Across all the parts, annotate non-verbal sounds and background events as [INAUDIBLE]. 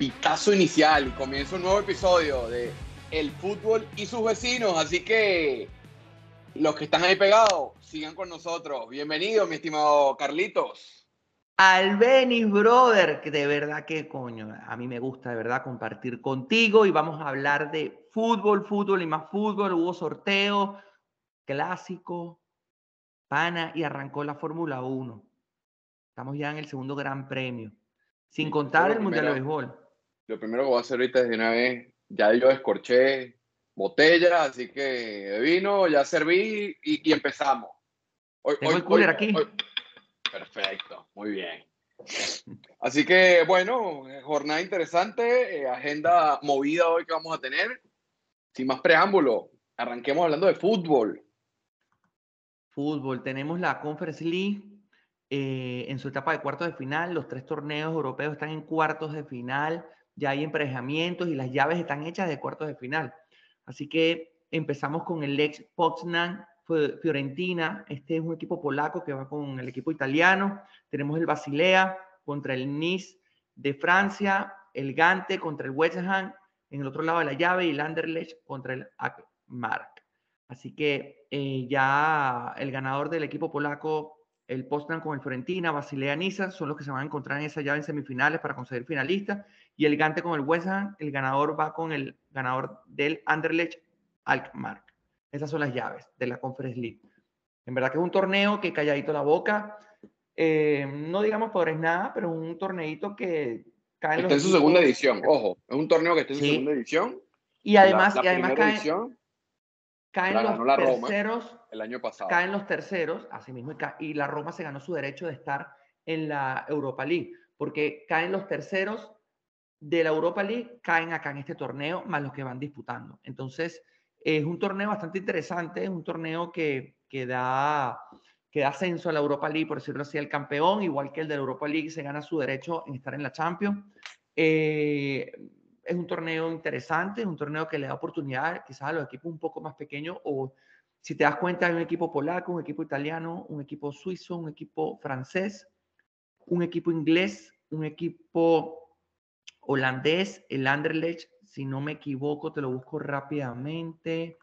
pitazo inicial y comienza un nuevo episodio de El fútbol y sus vecinos. Así que los que están ahí pegados, sigan con nosotros. Bienvenido, mi estimado Carlitos. Albenis, brother, que de verdad que coño, a mí me gusta de verdad compartir contigo y vamos a hablar de fútbol, fútbol y más fútbol. Hubo sorteo, clásico, pana y arrancó la Fórmula 1. Estamos ya en el segundo gran premio, sin contar el Mundial de Béisbol. Lo primero que voy a hacer ahorita es de una vez, ya yo descorché botella, así que de vino, ya serví y, empezamos. Hoy, Tengo el cooler aquí. perfecto, muy bien. Así que bueno, jornada interesante, eh, agenda movida hoy que vamos a tener. Sin más preámbulo, arranquemos hablando de fútbol. Fútbol, tenemos la Conference League eh, en su etapa de cuartos de final. Los tres torneos europeos están en cuartos de final ya hay emparejamientos y las llaves están hechas de cuartos de final. Así que empezamos con el ex Poznan Fiorentina. Este es un equipo polaco que va con el equipo italiano. Tenemos el Basilea contra el Nice de Francia, el Gante contra el West Ham en el otro lado de la llave y el Anderlecht contra el Akmark. Así que eh, ya el ganador del equipo polaco, el Poznan con el Fiorentina, Basilea Niza, son los que se van a encontrar en esa llave en semifinales para conseguir finalistas y el Gante con el West Ham, el ganador va con el ganador del Anderlecht Alkmaar. Esas son las llaves de la Conference League. En verdad que es un torneo que calladito la boca, eh, no digamos por nada, pero un torneito que cae en, está en su segunda edición, ojo, es un torneo que está en su segunda edición. Y además, y además caen, los terceros. el año pasado. Caen los terceros, así mismo, y la Roma se ganó su derecho de estar en la Europa League, porque caen los terceros de la Europa League caen acá en este torneo, más los que van disputando. Entonces, es un torneo bastante interesante, es un torneo que, que, da, que da ascenso a la Europa League, por decirlo así, al campeón, igual que el de la Europa League se gana su derecho en estar en la Champions. Eh, es un torneo interesante, es un torneo que le da oportunidad quizás a los equipos un poco más pequeños o si te das cuenta hay un equipo polaco, un equipo italiano, un equipo suizo, un equipo francés, un equipo inglés, un equipo holandés, el Anderlecht, si no me equivoco, te lo busco rápidamente.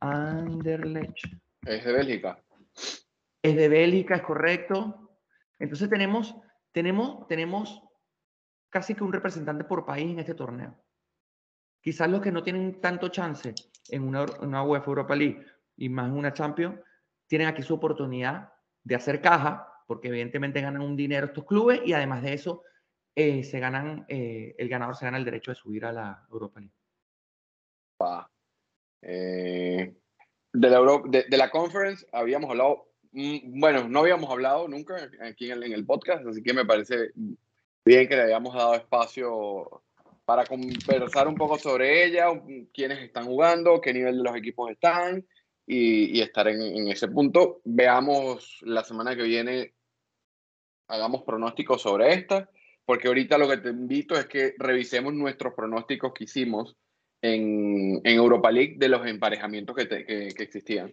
Anderlecht. Es de Bélgica. Es de Bélgica, es correcto. Entonces tenemos, tenemos, tenemos casi que un representante por país en este torneo. Quizás los que no tienen tanto chance en una, una UEFA Europa League y más en una Champions, tienen aquí su oportunidad de hacer caja, porque evidentemente ganan un dinero estos clubes y además de eso eh, se ganan, eh, el ganador se gana el derecho de subir a la Europa League. Eh, de, la de, la conference habíamos hablado, mm, bueno, no habíamos hablado nunca aquí en el, podcast, así que me parece bien que le hayamos dado espacio para conversar un poco sobre ella, quiénes están jugando, qué nivel de los equipos están y, estar en, en, ese punto. Veamos la semana que viene, hagamos pronósticos sobre esta porque ahorita lo que te invito es que revisemos nuestros pronósticos que hicimos en, en Europa League de los emparejamientos que, que, existían.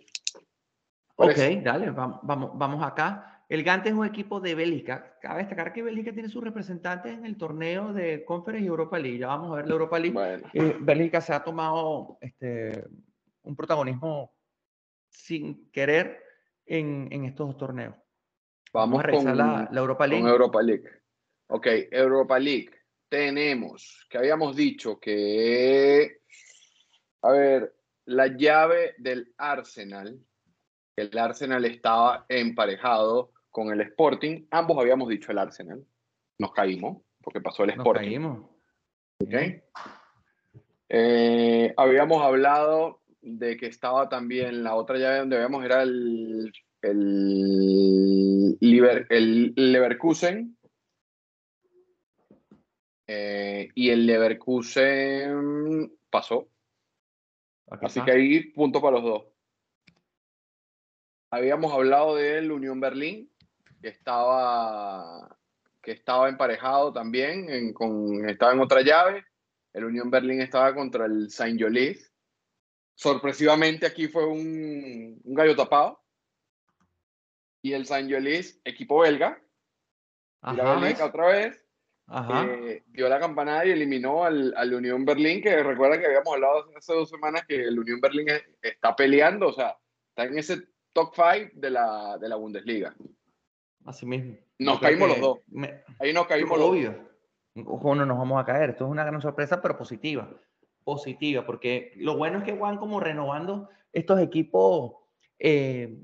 Ok, dale, vamos, vamos acá. El Gante es un equipo de Bélgica. Cabe destacar que Bélgica tiene sus representantes en el torneo de Conference y Europa League. Ya vamos a ver la Europa League. Bueno. Eh, Bélgica se ha tomado este, un protagonismo sin querer en, en estos dos torneos. Vamos, a revisar la, la, Europa League. Con Europa League. Ok, Europa League. Tenemos que habíamos dicho que, a ver, la llave del Arsenal, el Arsenal estaba emparejado con el Sporting. Ambos habíamos dicho el Arsenal. Nos caímos porque pasó el Sporting. Nos caímos. Ok. Eh, habíamos hablado de que estaba también la otra llave donde habíamos era el, el, el Leverkusen eh, y el Leverkusen pasó. Así que ahí punto para los dos. Habíamos hablado del Unión Berlín, que estaba, que estaba emparejado también, con, estaba en otra llave. El Unión Berlín estaba contra el Saint Jolis. Sorpresivamente aquí fue un, un gallo tapado. Y el Saint Jolis, equipo belga. Ajá, la belga otra vez eh, dio la campanada y eliminó al, al, Unión Berlín, que recuerda que habíamos hablado hace dos semanas que el Unión Berlín está peleando, o sea, está en ese top 5 de la, de la Bundesliga. Así mismo. Nos caímos los dos. Ahí nos caímos los dos. Ojo, no nos vamos a caer. Esto es una gran sorpresa, pero positiva. Positiva, porque lo bueno es que van como renovando estos equipos eh,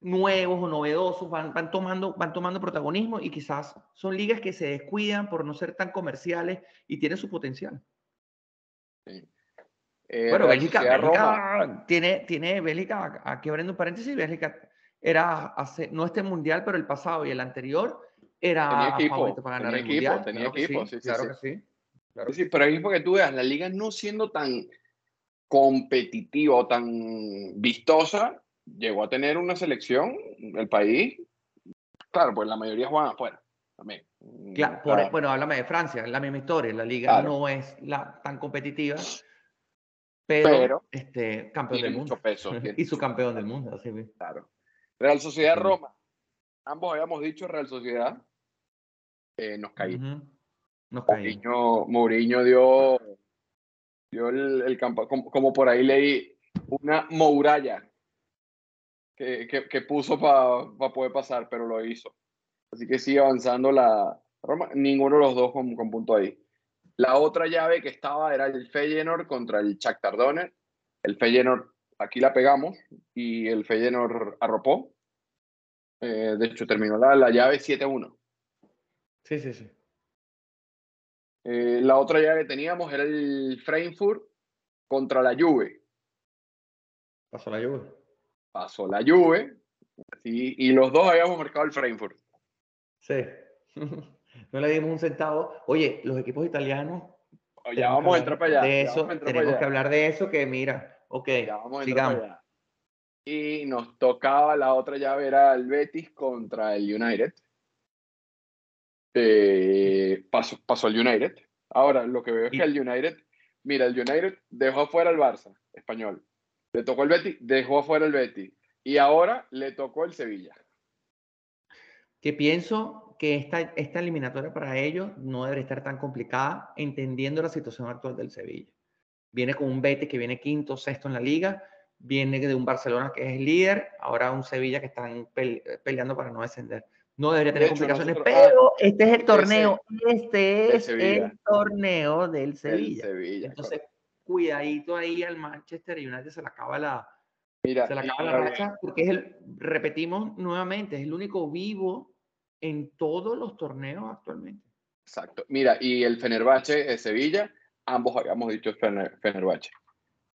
nuevos o novedosos, van, van, tomando, van tomando protagonismo y quizás son ligas que se descuidan por no ser tan comerciales y tienen su potencial. Eh, bueno, Bélgica, tiene, tiene Bélgica, aquí abriendo un paréntesis, Bélgica era hace, no este mundial, pero el pasado y el anterior era favorito para ganar el mundial. Tenía equipo, sí, claro que sí. sí. pero es porque tú veas, la liga no siendo tan competitiva o tan vistosa, llegó a tener una selección, el país, claro, pues la mayoría juegan afuera también. Claro, bueno, háblame de Francia, es la misma historia, la liga no es la, tan competitiva, pero, este, campeón del mundo. Peso, [LAUGHS] y su campeón del mundo, así Claro. Real Sociedad Roma. Ambos habíamos dicho Real Sociedad. Eh, nos caímos. Nos caímos. Mourinho, dio, dio el, campo, como, por ahí leí, una muralla que, que, puso para poder pasar, pero lo hizo. Así que sigue avanzando la Roma. Ninguno de los dos con, con punto ahí. La otra llave que estaba era el Feyenoord contra el Shakhtar Donetsk. El Feyenoord aquí la pegamos y el Feyenoord arropó. Eh, de hecho, terminó la, la llave 7-1. Sí, sí, sí. Eh, la otra llave que teníamos era el Frankfurt contra la Juve. Pasó la Juve. Pasó la Juve. y los dos habíamos marcado el Frankfurt. Sí. [LAUGHS] no le dimos un centavo. Oye, los equipos italianos. Ya vamos a entrar para allá. De eso, tenemos que hablar de eso, que mira, ok, sigamos. Y nos tocaba la otra llave, era el Betis contra el United. Eh, pasó, pasó el United. Ahora, lo que veo es que el United, mira, el United dejó fuera el Barça, español. Le tocó el Betis, dejó fuera el Betis. Y ahora le tocó el Sevilla. Que pienso que esta, esta eliminatoria para ellos no debería estar tan complicada, entendiendo la situación actual del Sevilla. Viene con un Betis que viene quinto, sexto en la liga, viene de un Barcelona que es líder, ahora un Sevilla que están peleando para no descender. No debería tener complicaciones, pero este es el torneo, este es el torneo del Sevilla. Entonces, cuidadito ahí al Manchester United se le acaba la, se le acaba la racha, porque es el, repetimos nuevamente, es el único vivo en todos los torneos actualmente. Exacto. Mira, y el Fenerbahce de Sevilla, ambos habíamos dicho Fenerbahce.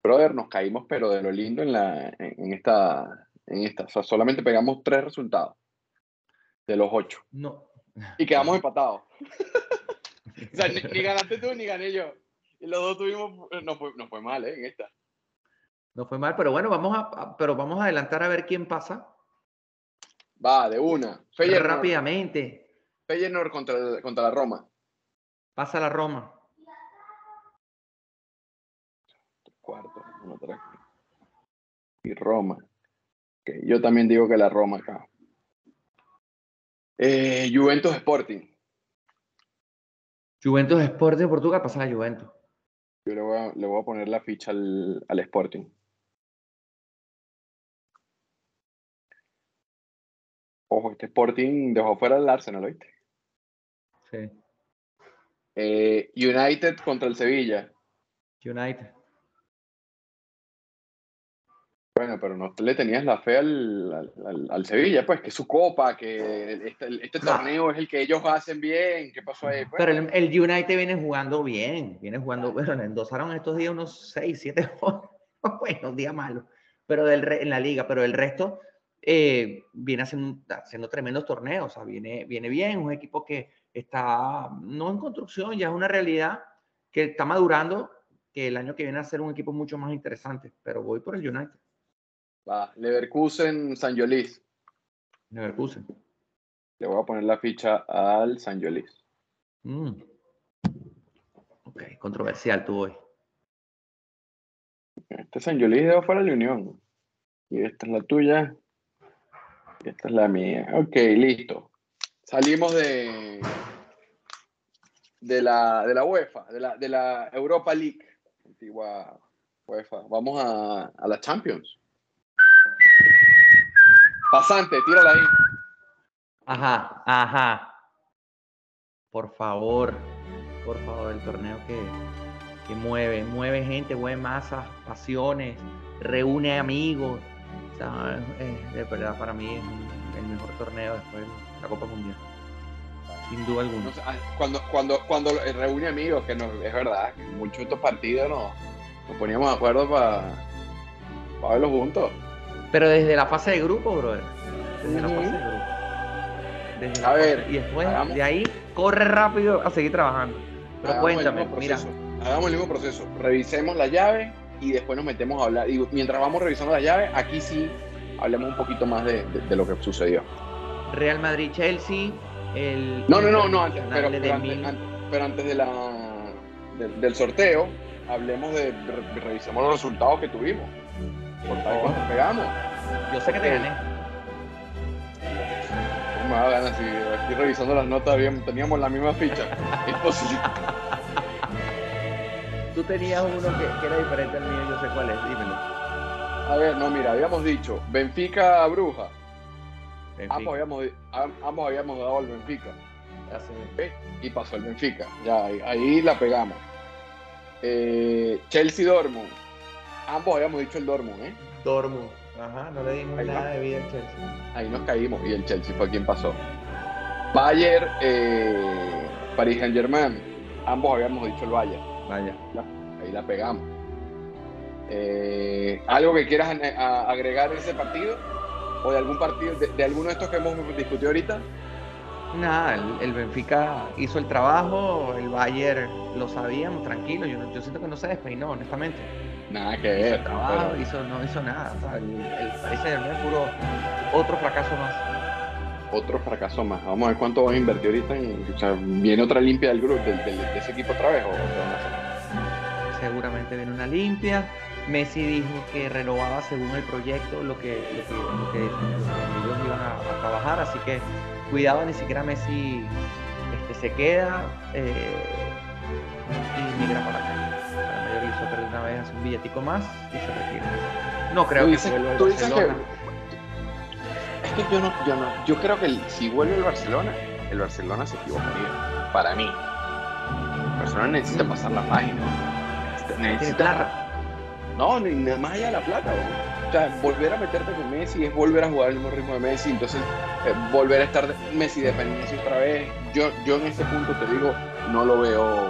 Brother, nos caímos, pero de lo lindo en, la, en, esta, en esta. O sea, solamente pegamos tres resultados de los ocho. No. Y quedamos empatados. [LAUGHS] o sea, ni, ganaste tú ni gané yo. Y los dos tuvimos, no fue, no fue mal, ¿eh? En esta. No fue mal, pero bueno, vamos a, pero vamos a adelantar a ver quién pasa Va, de una. Feyenoord. Rápidamente. Feyenoord contra, contra la Roma. Pasa la Roma. Cuarto, Y Roma. yo también digo que la Roma acá. Eh, Juventus Sporting. Juventus Sporting de Portugal pasa la Juventus. Yo le voy a, le voy a poner la ficha al, al Sporting. Ojo, este Sporting dejó fuera el Arsenal, ¿oíste? Sí. Eh, United contra el Sevilla. United. Bueno, pero no le tenías la fe al, al, Sevilla, pues, que su copa, que este, este torneo es el que ellos hacen bien. ¿Qué pasó ahí? Pues? Pero el, United viene jugando bien, viene jugando, bueno, le endosaron estos días unos 6, 7 buenos días malos, pero del, en la liga, pero el resto eh, viene haciendo, haciendo, tremendos torneos, o sea, viene, viene bien, un equipo que está no en construcción, ya es una realidad que está madurando, que el año que viene a ser un equipo mucho más interesante, pero voy por el United. Va, Leverkusen, San Yolis. Leverkusen. Le voy a poner la ficha al San Yolis. Mm. Ok, controversial tú hoy. Este San Yolis de fuera de la Unión. Y esta es la tuya. Esta es la mía. Ok, listo. Salimos de. de la, de la UEFA, de la, de la Europa League, antigua UEFA. Vamos a, a la Champions. Pasante, tírala ahí. Ajá, ajá. Por favor, por favor, el torneo que, que mueve, mueve gente, mueve masas, pasiones, reúne amigos. O sea, es- de verdad para mí es el mejor torneo después de la Copa Mundial. Sin duda alguna. Ah, cuando, cuando, cuando reúne amigos, que no, es verdad, que muchos de estos partidos nos, nos poníamos de acuerdo para verlos juntos. Pero desde la fase de grupo, brother. Desde la fase de grupo. Desde A ver, fase- y después hagamos- de ahí corre rápido a seguir trabajando. Pero Hagamos cuéntame, mira, Hagamos el mismo proceso. Revisemos la llave y después nos metemos a hablar. Y mientras vamos revisando la llave, aquí sí hablemos un poquito más de, de- de lo que sucedió. Real Madrid-Chelsea, el... No, no, no, no, antes, pero, antes, pero de la, del- del sorteo, hablemos de, re- revisemos los resultados que tuvimos. Por tal cuánto pegamos. Yo sé que te gané. ¿Cómo me da ganas si aquí revisando las notas habíamos- teníamos la misma ficha? Es posible. [LAUGHS] Tú tenías uno que, que era diferente al mío, yo sé cuál es, dímelo. A ver, no, mira, habíamos dicho Benfica Bruja. Benfica. Ambos habíamos, am- ambos habíamos dado al Benfica. Y pasó el Benfica. Ya, ahí, ahí la pegamos. Eh, Chelsea Dortmund. Ambos habíamos dicho el Dortmund, ¿eh? Dortmund. Ajá, no le dimos Ahí va. nada de vida al Chelsea. Ahí nos caímos y el Chelsea fue quien pasó. Bayern, eh, Paris Saint Germain. Ambos habíamos dicho el Bayern. Vaya. Ahí la pegamos. Eh, ¿Algo que quieras agregar en ese partido? ¿O de algún partido, de, de alguno de estos que hemos discutido ahorita? Nada, el, el Benfica hizo el trabajo, el Bayern lo sabíamos, tranquilo. Yo, yo siento que no se despeinó, honestamente. Nada que ver. trabajo, pero- hizo, no hizo nada. O sea, el, el es puro otro fracaso más. otro fracaso más. Vamos a ver cuánto van a invertir ahorita. En, o sea, ¿Viene otra limpia del grupo, del, del- de ese equipo otra vez? Seguramente viene una limpia. Messi dijo que renovaba según el proyecto lo que, lo que, lo que- lo que ellos iban a, a trabajar. Así que cuidado, ni siquiera Messi este, se queda eh, y migra para acá. Una vez hace un billetico más y se retira. No creo Tú que dices- vuelva al que-. Es que yo no, yo no, yo creo que el- si vuelve el Barcelona, el Barcelona se equivocaría. Para mí. El Barcelona necesita Mm. pasar la página. Tiene Necesita, no, ni nada más allá de la plata. bro. O sea, volver a meterte con Messi es volver a jugar al mismo ritmo de Messi. Entonces, eh, volver a estar de- Messi dependencia otra vez. Yo, yo en este punto te digo, no lo veo,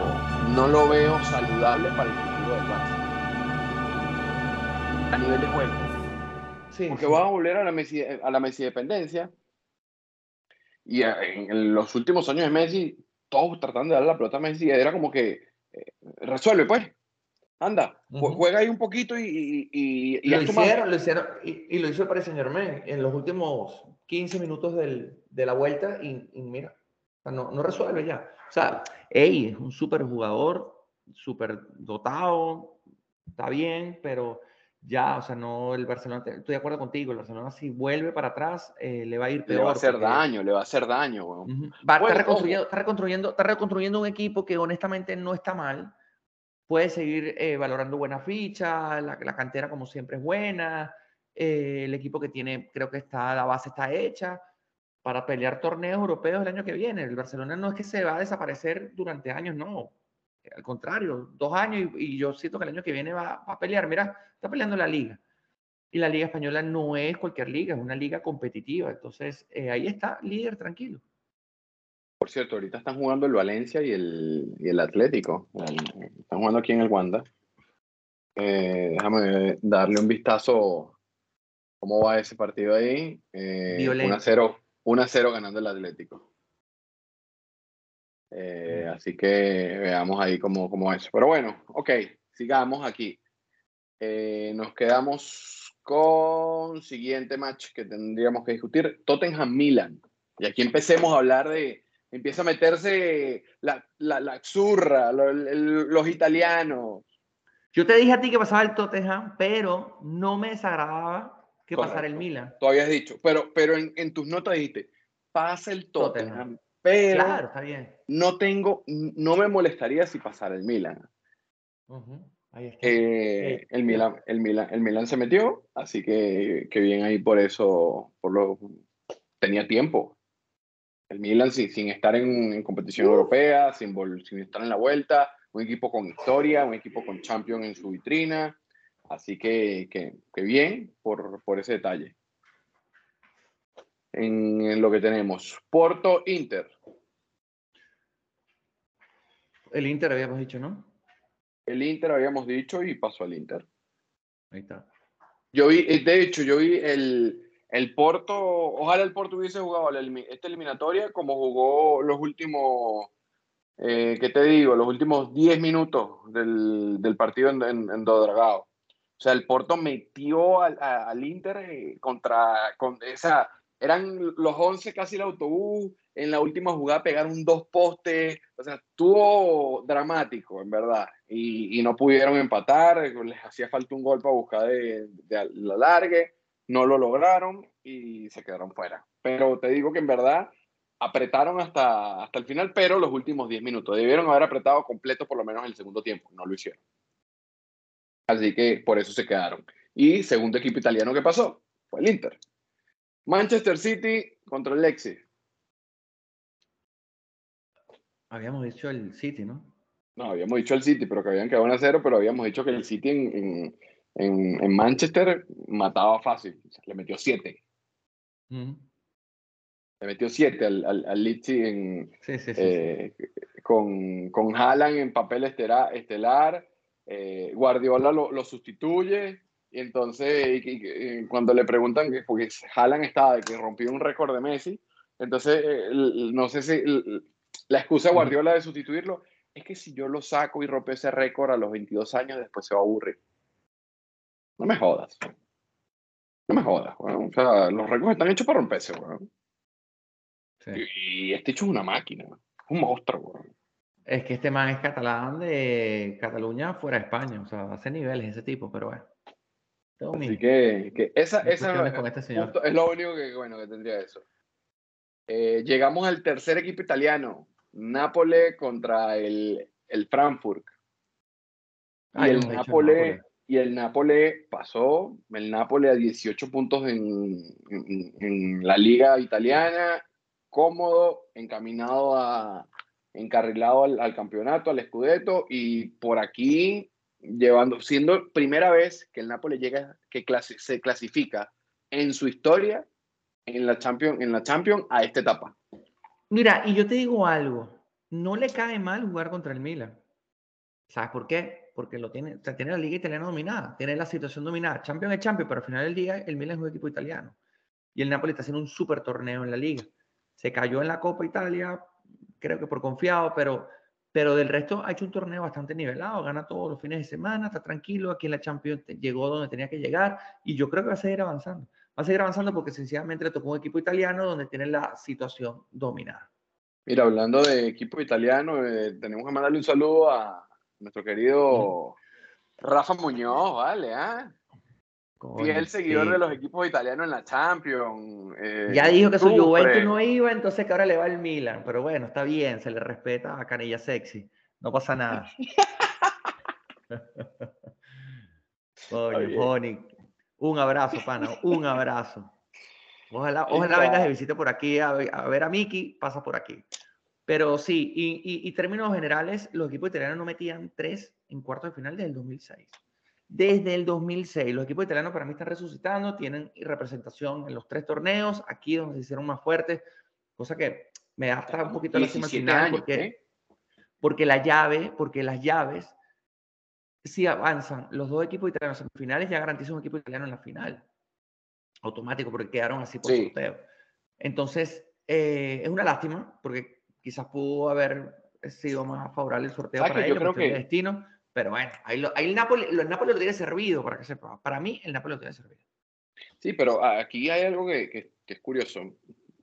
no lo veo saludable para el futuro del Barça. A nivel de juego. Sí, Porque sí. vas a volver a la Messi, a la Messi dependencia. Y a- en los últimos años de Messi, todos tratando de darle la pelota a Messi, era como que eh, resuelve, pues. Anda, juega ahí un poquito y, y, lo hicieron, lo hicieron, y, y lo hizo el Paris Saint Germain en los últimos 15 minutos del- de la vuelta y, mira, no, no resuelve ya. O sea, ey, es un súper jugador, súper dotado, está bien, pero ya, o sea, no, el Barcelona, estoy de acuerdo contigo, el Barcelona si vuelve para atrás eh, le va a ir peor. Le va a hacer porque- daño, le va a hacer daño, weón. Ujú. Va, Bueno, está, reconstruyendo, está, reconstruyendo, está reconstruyendo un equipo que honestamente no está mal. Puede seguir eh, valorando buena ficha, la, la cantera como siempre es buena, eh, el equipo que tiene, creo que está, la base está hecha para pelear torneos europeos el año que viene. El Barcelona no es que se va a desaparecer durante años, no. Al contrario, dos años y, y yo siento que el año que viene va, va a pelear. Mira, está peleando la liga. Y la liga española no es cualquier liga, es una liga competitiva. Entonces, eh, ahí está, líder tranquilo. Por cierto, ahorita están jugando el Valencia y el, y el Atlético. El- están jugando aquí en el Wanda. Eh, déjame darle un vistazo cómo va ese partido ahí. Eh, Violento. 1 a 0, 1 a 0 ganando el Atlético. Eh, así que veamos ahí cómo, cómo es. Pero bueno, ok, sigamos aquí. Eh, nos quedamos con siguiente match que tendríamos que discutir, Tottenham-Milan. Y aquí empecemos a hablar de, empieza a meterse la, la, la zurra, lo- el- los italianos. Yo te dije a ti que pasaba el Tottenham, pero no me desagradaba que pasara el Correcto. Milan. Tú habías dicho, pero, pero en, en tus notas dijiste, pasa el Tottenham, Tottenham. Pero Claro, está bien. no tengo, no me molestaría si pasara el Milan. Ujú, Ahí está. Eh, el, Milan, el, Milan, el Milan se metió, así que, que bien ahí por eso, por lo, tenía tiempo. El Milan sin, sin estar en, en competición europea, sin, vol- sin estar en la vuelta, un equipo con historia, un equipo con Champions en su vitrina, así que, que, que bien por, por ese detalle. En, en lo que tenemos, Porto Inter. El Inter habíamos dicho, ¿no? El Inter habíamos dicho y pasó al Inter. Ahí está. Yo vi, eh, de hecho, yo vi el, el Porto, ojalá el Porto hubiese jugado la esta eliminatoria como jugó los últimos, eh, ¿qué te digo? Los últimos 10 minutos del, del partido en, en, en Dodragao. O sea, el Porto metió al, a- al Inter eh, contra, con esa, eran los 11 casi el autobús, en la última jugada pegaron dos postes, o sea, estuvo dramático, en verdad, y, no pudieron empatar, les hacía falta un gol para buscar de, de la largue, no lo lograron y se quedaron fuera. Pero te digo que en verdad apretaron hasta, hasta el final, pero los últimos 10 minutos, debieron haber apretado completo por lo menos el segundo tiempo, no lo hicieron. Así que por eso se quedaron. Y segundo equipo italiano que pasó fue el Inter. Manchester City contra el Lexi. Habíamos dicho el City, ¿no? No, habíamos dicho el City, pero que habían quedado en a cero, pero habíamos dicho que el City en, en, en, en Manchester mataba fácil. O sea, le metió siete. Le metió siete al, al, al Leeds en, Sí, sí, sí. sí. eh, con, con Haaland en papel estera- estelar. eh, Guardiola lo, lo sustituye. Y entonces, y- y- y cuando le preguntan, que, porque Haaland estaba de que rompió un récord de Messi, entonces, eh, no sé si la excusa de Guardiola de sustituirlo es que si yo lo saco y rompe ese récord a los 22 años, después se va a aburrir. No me jodas. No me jodas. O sea, los récords están hechos para romperse. Sí. Y este hecho es una máquina, un monstruo. Es que este man es catalán de Cataluña fuera de España, o sea, hace niveles ese tipo, pero bueno. Así que, que esa, esa con este señor. es lo único que, bueno, que tendría eso. Eh, llegamos al tercer equipo italiano, Nápoles contra el, el Frankfurt. Y el Nápoles, Nápoles. y el Nápoles pasó, el Nápoles a 18 puntos en, en- en la liga italiana, cómodo, encaminado a, encarrilado al, al campeonato, al Scudetto, y por aquí llevando, siendo primera vez que el Nápoles llega, que se clasifica en su historia en la Champions, en la Champions a esta etapa. Mira, y yo te digo algo, no le cae mal jugar contra el Milan. ¿Sabes por qué? Porque lo tiene, o tiene la liga italiana dominada, tiene la situación dominada. Champions es Champions, pero al final del día el Milan es un equipo italiano. Y el Napoli está haciendo un super torneo en la liga. Se cayó en la Copa Italia, creo que por confiado, pero, pero del resto ha hecho un torneo bastante nivelado, gana todos los fines de semana, está tranquilo, aquí en la Champions llegó donde tenía que llegar y yo creo que va a seguir avanzando. Va a seguir avanzando porque sencillamente le tocó un equipo italiano donde tiene la situación dominada. Mira, hablando de equipo italiano, eh, tenemos que mandarle un saludo a nuestro querido Rafa Muñoz, ¿vale? ¿Ah? Fiel Coño, seguidor sí. de los equipos italianos en la Champions. eh, Ya dijo que su. Juventus no iba, entonces que ahora le va el Milan. Pero bueno, está bien, se le respeta a Canilla Sexy. No pasa nada. [LAUGHS] Coño. Pony. Un abrazo, pana, un abrazo. Ojalá, ojalá vengas de visita por aquí a, ver- a ver a Miki, pasa por aquí. Pero sí, y, y, y términos generales, los equipos italianos no metían tres en cuartos de final desde el 2006. Desde el 2006, los equipos italianos para mí están resucitando, tienen representación en los tres torneos, aquí donde se hicieron más fuertes, cosa que me da hasta un poquito 17 final, porque, ¿eh? porque la llave, porque las llaves, si avanzan los dos equipos italianos en semifinales, ya garantiza un equipo italiano en la final. Automático, porque quedaron así por Sí. sorteo. Entonces, eh, es una lástima, porque quizás pudo haber sido más favorable el sorteo ¿Sabes para que yo ellos, creo cuestión de que- destino. Pero bueno, ahí, lo- ahí el, Napoli, lo- el Napoli lo tiene servido, para que sepa. Para mí, el Napoli lo tiene servido. Sí, pero aquí hay algo que, que- que es curioso.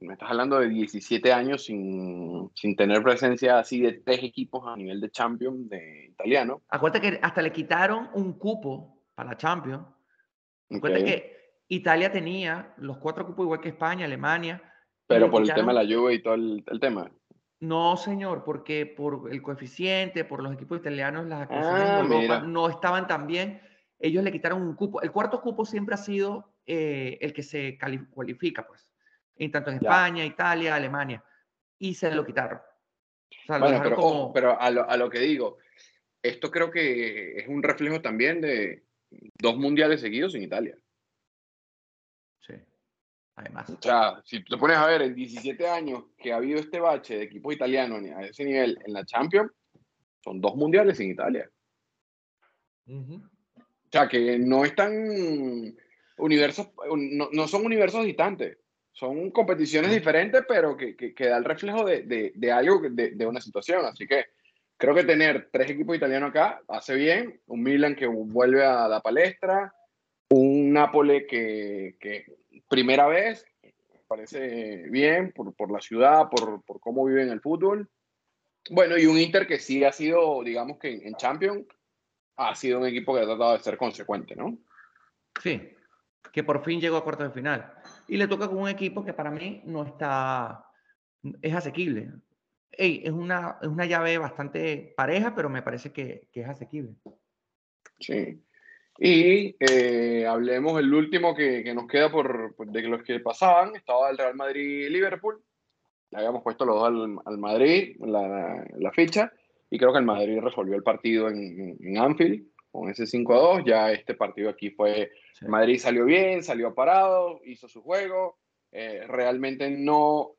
Me estás hablando de 17 años sin, sin tener presencia así de tres equipos a nivel de Champions de italiano. Acuérdate que hasta le quitaron un cupo para la Champions. Acuérdate Ok. que Italia tenía los cuatro cupos igual que España, Alemania. Pero por el quitaron- tema de la lluvia y todo el, el tema. No, señor, porque por el coeficiente, por los equipos italianos, las actuaciones Ah, en Europa mira. no estaban tan bien. Ellos le quitaron un cupo. El cuarto cupo siempre ha sido eh, el que se cualifica, pues. En tanto en Ya. España, Italia, Alemania. Y se lo quitaron. O sea, lo Bueno, dejaron pero, como- ojo, pero a lo, a lo que digo, esto creo que es un reflejo también de dos mundiales seguidos en Italia. Además. O sea, si tú te pones a ver en 17 años que ha habido este bache de equipos italianos a ese nivel en la Champions, son dos mundiales en Italia. Ujú. O sea, que no están universos, no, no son universos distantes. Son competiciones diferentes, pero que, que, que da el reflejo de, de, de algo, de, de una situación. Así que creo que tener tres equipos italianos acá hace bien. Un Milan que vuelve a la palestra, un Nápoles que, que primera vez, me parece bien por, por la ciudad, por, por cómo viven el fútbol. Bueno, y un Inter que sí ha sido, digamos que en, Champions, ha sido un equipo que ha tratado de ser consecuente, ¿no? Sí, que por fin llegó a cuartos de final. Y le toca con un equipo que para mí no está, es asequible. Ey, es, una, es una llave bastante pareja, pero me parece que, que es asequible. Sí. Y eh, hablemos el último que, que nos queda por, por de los que pasaban. Estaba el Real Madrid y Liverpool. Le habíamos puesto los dos al, al Madrid la, la ficha. Y creo que el Madrid resolvió el partido en, en, Anfield con ese 5 a 2. Ya este partido aquí fue. Sí. Madrid salió bien, salió parado, hizo su juego. Eh, realmente no,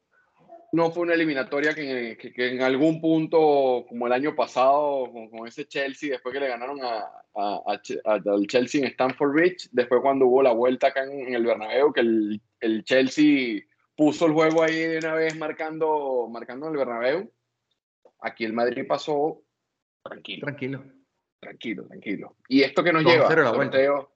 no fue una eliminatoria que, que, que, en algún punto, como el año pasado, con, con ese Chelsea, después que le ganaron a, a, a, al Chelsea en Stamford Bridge, después cuando hubo la vuelta acá en, en el Bernabéu, que el, el, Chelsea puso el juego ahí de una vez marcando, marcando en el Bernabéu, aquí el Madrid pasó tranquilo. Tranquilo. Tranquilo, tranquilo. Y esto que nos lleva, sorteo,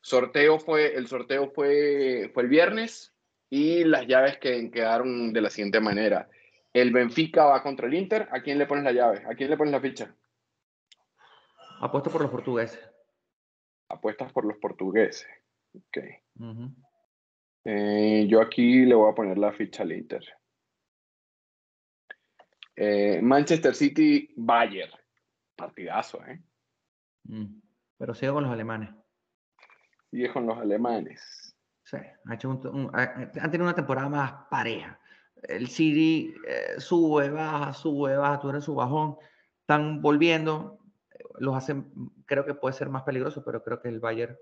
sorteo fue, el sorteo fue, fue el viernes, y las llaves que quedaron de la siguiente manera. El Benfica va contra el Inter. ¿A quién le pones la llave? ¿A quién le pones la ficha? Apuesto por los portugueses. Apuestas por los portugueses. Ok. Uh -huh. eh, yo aquí le voy a poner la ficha al Inter. Eh, Manchester City, Bayern. Partidazo, ¿eh? Mm. Pero sigo con los alemanes. Sigue con los alemanes. Sí, ha hecho un, un, han tenido una temporada más pareja. El City eh, sube, baja, sube, baja, tú eres su bajón. Están volviendo, los hacen, creo que puede ser más peligroso, pero creo que el Bayern.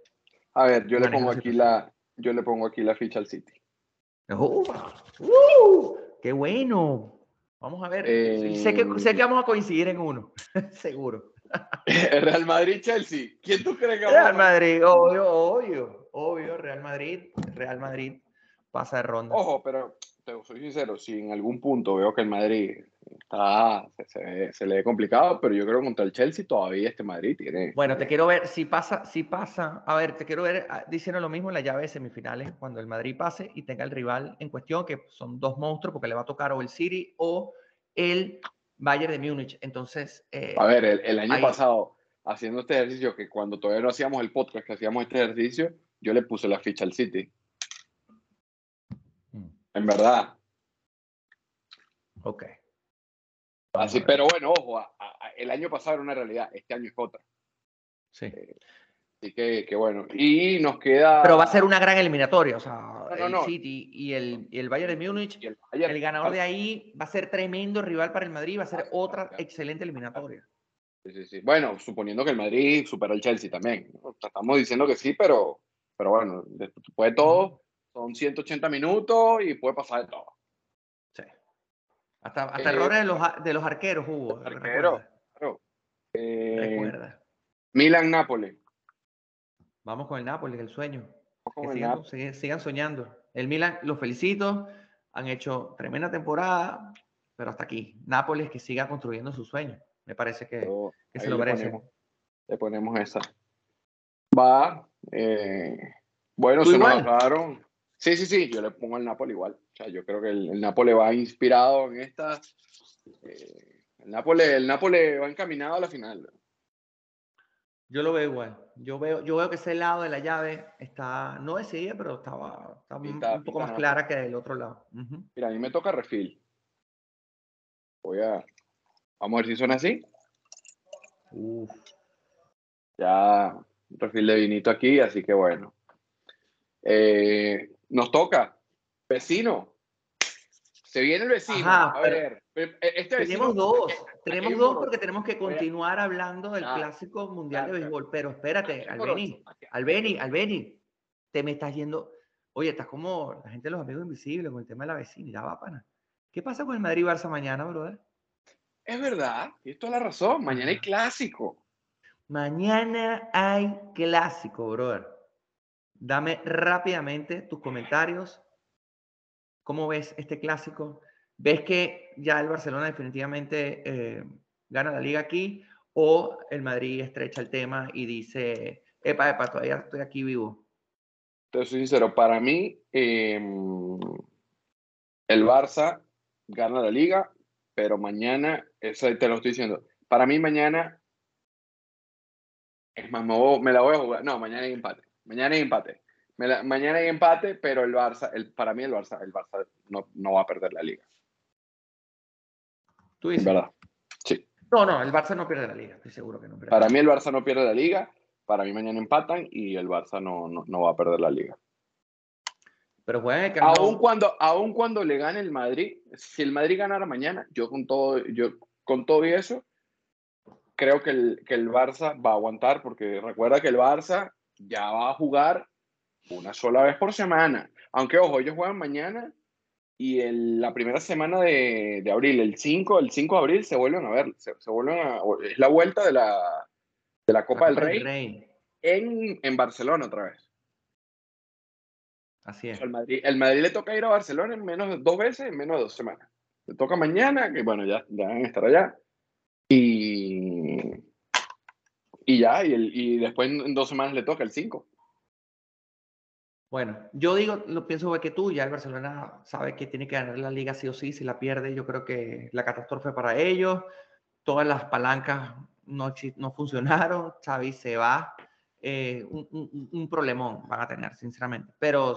A ver, yo le pongo aquí la, yo le pongo aquí la ficha al City. Uh, uh, ¡Qué bueno! Vamos a ver. Eh, sé, que, sé que vamos a coincidir en uno, [LAUGHS] seguro. [LAUGHS] Real Madrid-Chelsea. ¿Quién tú crees que Real Madrid, obvio, obvio, obvio. Real Madrid, Real Madrid pasa de ronda. Ojo, pero te soy sincero, si en algún punto veo que el Madrid está, se, se, se, le ve complicado, pero yo creo que contra el Chelsea todavía este Madrid tiene. Bueno, te quiero ver, si pasa, si pasa, a ver, te quiero ver ah, diciendo lo mismo en la llave de semifinales, cuando el Madrid pase y tenga el rival en cuestión, que son dos monstruos, porque le va a tocar o el City o el Bayern de Múnich. Entonces. Eh, a ver, el, el año ahí. pasado, haciendo este ejercicio, que cuando todavía no hacíamos el podcast, que hacíamos este ejercicio, yo le puse la ficha al City. Mm. En verdad. Ok. Así, pero bueno, ojo, a, a, el año pasado era una realidad, este año es otra. Sí. Eh, así que, que, bueno, y nos queda. Pero va a ser una gran eliminatoria, o sea, no, no, el no. City y el, y el Bayern de Múnich, el, el, ganador de ahí va a ser tremendo rival para el Madrid, va a ser otra excelente eliminatoria. Sí, sí, sí. Bueno, suponiendo que el Madrid supera al Chelsea también. Estamos diciendo que sí, pero, pero bueno, después de todo, son 180 minutos y puede pasar de todo. Sí. Hasta, hasta eh, errores de los, de los arqueros hubo. Arquero, claro. Eh, recuerda. Milan-Nápoles. Vamos con el Nápoles, el sueño. Que el sigan, sigan, sigan, soñando. El Milan, los felicito. Han hecho tremenda temporada, pero hasta aquí. Nápoles que siga construyendo su sueño. Me parece que, Pero que se lo merece. Le ponemos, le ponemos esa. Va. Eh, bueno, se igual? nos acabaron. Sí, sí, sí, yo le pongo el Napoli igual. O sea, yo creo que el, el Napoli va inspirado en esta. Eh, el, Napoli, el Napoli va encaminado a la final. Yo lo veo igual. Yo veo, yo veo que ese lado de la llave está, no decidida, pero estaba, estaba un poco más clara que del otro lado. Uh -huh. Mira, a mí me toca refil. Voy a. Vamos a ver si suena así. Uf. Ya, un refil de vinito aquí, así que bueno. Eh, nos toca. Vecino. Se viene el vecino. Ajá, a ver. eh, Este vecino, Tenemos dos, [LAUGHS] tenemos dos porque tenemos que continuar hablando del Claro, clásico mundial de claro, béisbol. Pero espérate, un Albeni, Albeni, Albeni, te me estás yendo. Oye, estás como la gente de los amigos invisibles con el tema de la vecindad, va, pana. ¿Qué pasa con el Madrid Barça mañana, brother? Es verdad, tienes toda la razón. Mañana hay clásico. Mañana hay clásico, brother. Dame rápidamente tus comentarios. ¿Cómo ves este clásico? ¿Ves que ya el Barcelona definitivamente eh, gana la liga aquí? ¿O el Madrid estrecha el tema y dice, epa, epa, todavía estoy aquí vivo? Te sincero, para mí, eh, el Barça gana la liga, pero mañana, eso te lo estoy diciendo, para mí mañana, es más, me la voy a jugar, no, mañana hay empate, mañana hay empate, Me la- mañana hay empate, pero el Barça, el, para mí el Barça, el Barça no, no va a perder la liga, ¿Tú es dices? verdad. Sí, No, no, el Barça no pierde la liga, estoy seguro que no pierde. para mí el Barça no pierde la liga, para mí mañana empatan y el Barça no, no, no va a perder la liga. Pero juegan el. Aun cuando, aun cuando le gane el Madrid, si el Madrid ganara mañana, yo con todo, yo con todo y eso, creo que el, que el Barça va a aguantar, porque recuerda que el Barça ya va a jugar una sola vez por semana. Aunque, ojo, ellos juegan mañana y en la primera semana de, de abril, el 5, el 5 de abril, se vuelven a ver, se, se vuelven a, es la vuelta de la, de la Copa, La del Rey, En, en Barcelona otra vez. Así es. El Madrid, el Madrid le toca ir a Barcelona en menos de dos veces, en menos de dos semanas. Le toca mañana, que bueno, ya, ya van a estar allá. Y, y ya, y, el, y después en dos semanas le toca el 5. Bueno, yo digo, lo pienso igual que tú, ya el Barcelona sabe que tiene que ganar la liga sí o sí, si la pierde yo creo que la catástrofe para ellos, todas las palancas no, no funcionaron, [LAUGHS] Xavi se va, eh, un, un- un problemón van a tener, sinceramente, pero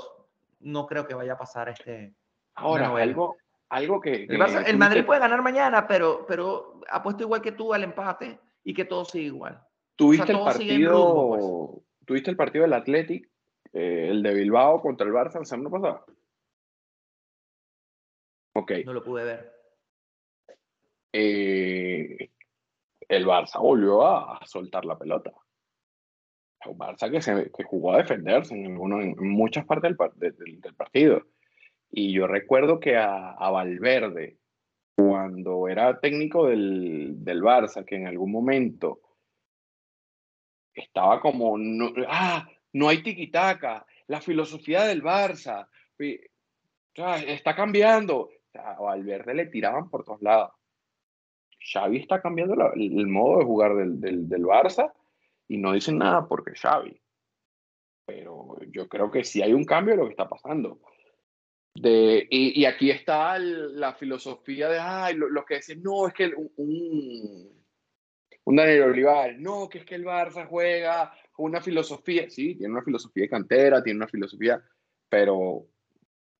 no creo que vaya a pasar este... Ahora, algo, algo que... El, que Barça- el Madrid puede ganar mañana, pero, pero apuesto igual que tú al empate y que todo sigue igual. ¿Tuviste o sea, el en partido, rumbo, tuviste el partido del Athletic, eh, el de Bilbao contra el Barça la semana pasada? Ok. No lo pude ver. eh, el Barça volvió a, a soltar la pelota. Un Barça que, se, que jugó a defenderse en, alguno- en muchas partes del, par- de- del- del partido. Y yo recuerdo que a, a Valverde, cuando era técnico del, del Barça, que en algún momento estaba como, no, ah, no hay tiquitaca, la filosofía del Barça está cambiando. O a Valverde le tiraban por todos lados. Xavi está cambiando el, modo de jugar del, del, del Barça y no dicen nada porque Xavi. Pero yo creo que sí hay un cambio lo que está pasando. De, y, aquí está la filosofía de, ay, lo- los que dicen, no, es que un, un, Daniel Olivares, no, que es que el Barça juega una filosofía, sí, tiene una filosofía de cantera, tiene una filosofía, pero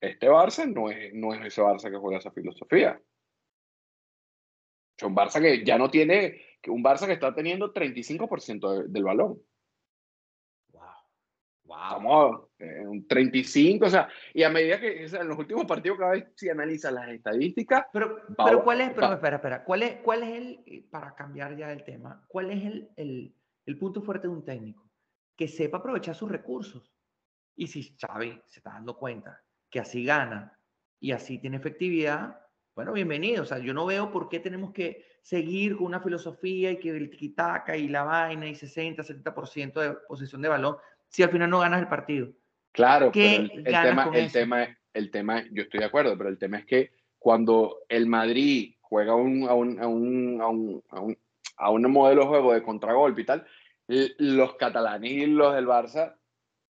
este Barça no es, no es ese Barça que juega esa filosofía. Es un Barça que ya no tiene, un Barça que está teniendo 35% de- del balón. Wow. Wow. Estamos en un 35, o sea, y a medida que o sea, en los últimos partidos cada vez si analizas las estadísticas, Pero, Va- pero ¿cuál es, pero espera, espera, ¿cuál es, cuál es el, eh, para cambiar ya el tema, cuál es el, el, el punto fuerte de un técnico? Que sepa aprovechar sus recursos. Y si Xavi se está dando cuenta que así gana y así tiene efectividad, bueno, bienvenido. O sea, yo no veo por qué tenemos que seguir con una filosofía y que el tiki-taka y la vaina y 60, 70% de posición de balón, si al final no ganas el partido. claro, ¿Qué pero el, tema, el, eso? tema, el tema, yo estoy de acuerdo, pero el tema es que cuando el Madrid juega un, a, un, a, un, a, un, a, un, modelo de juego de contragolpe y tal, los catalanes y los del Barça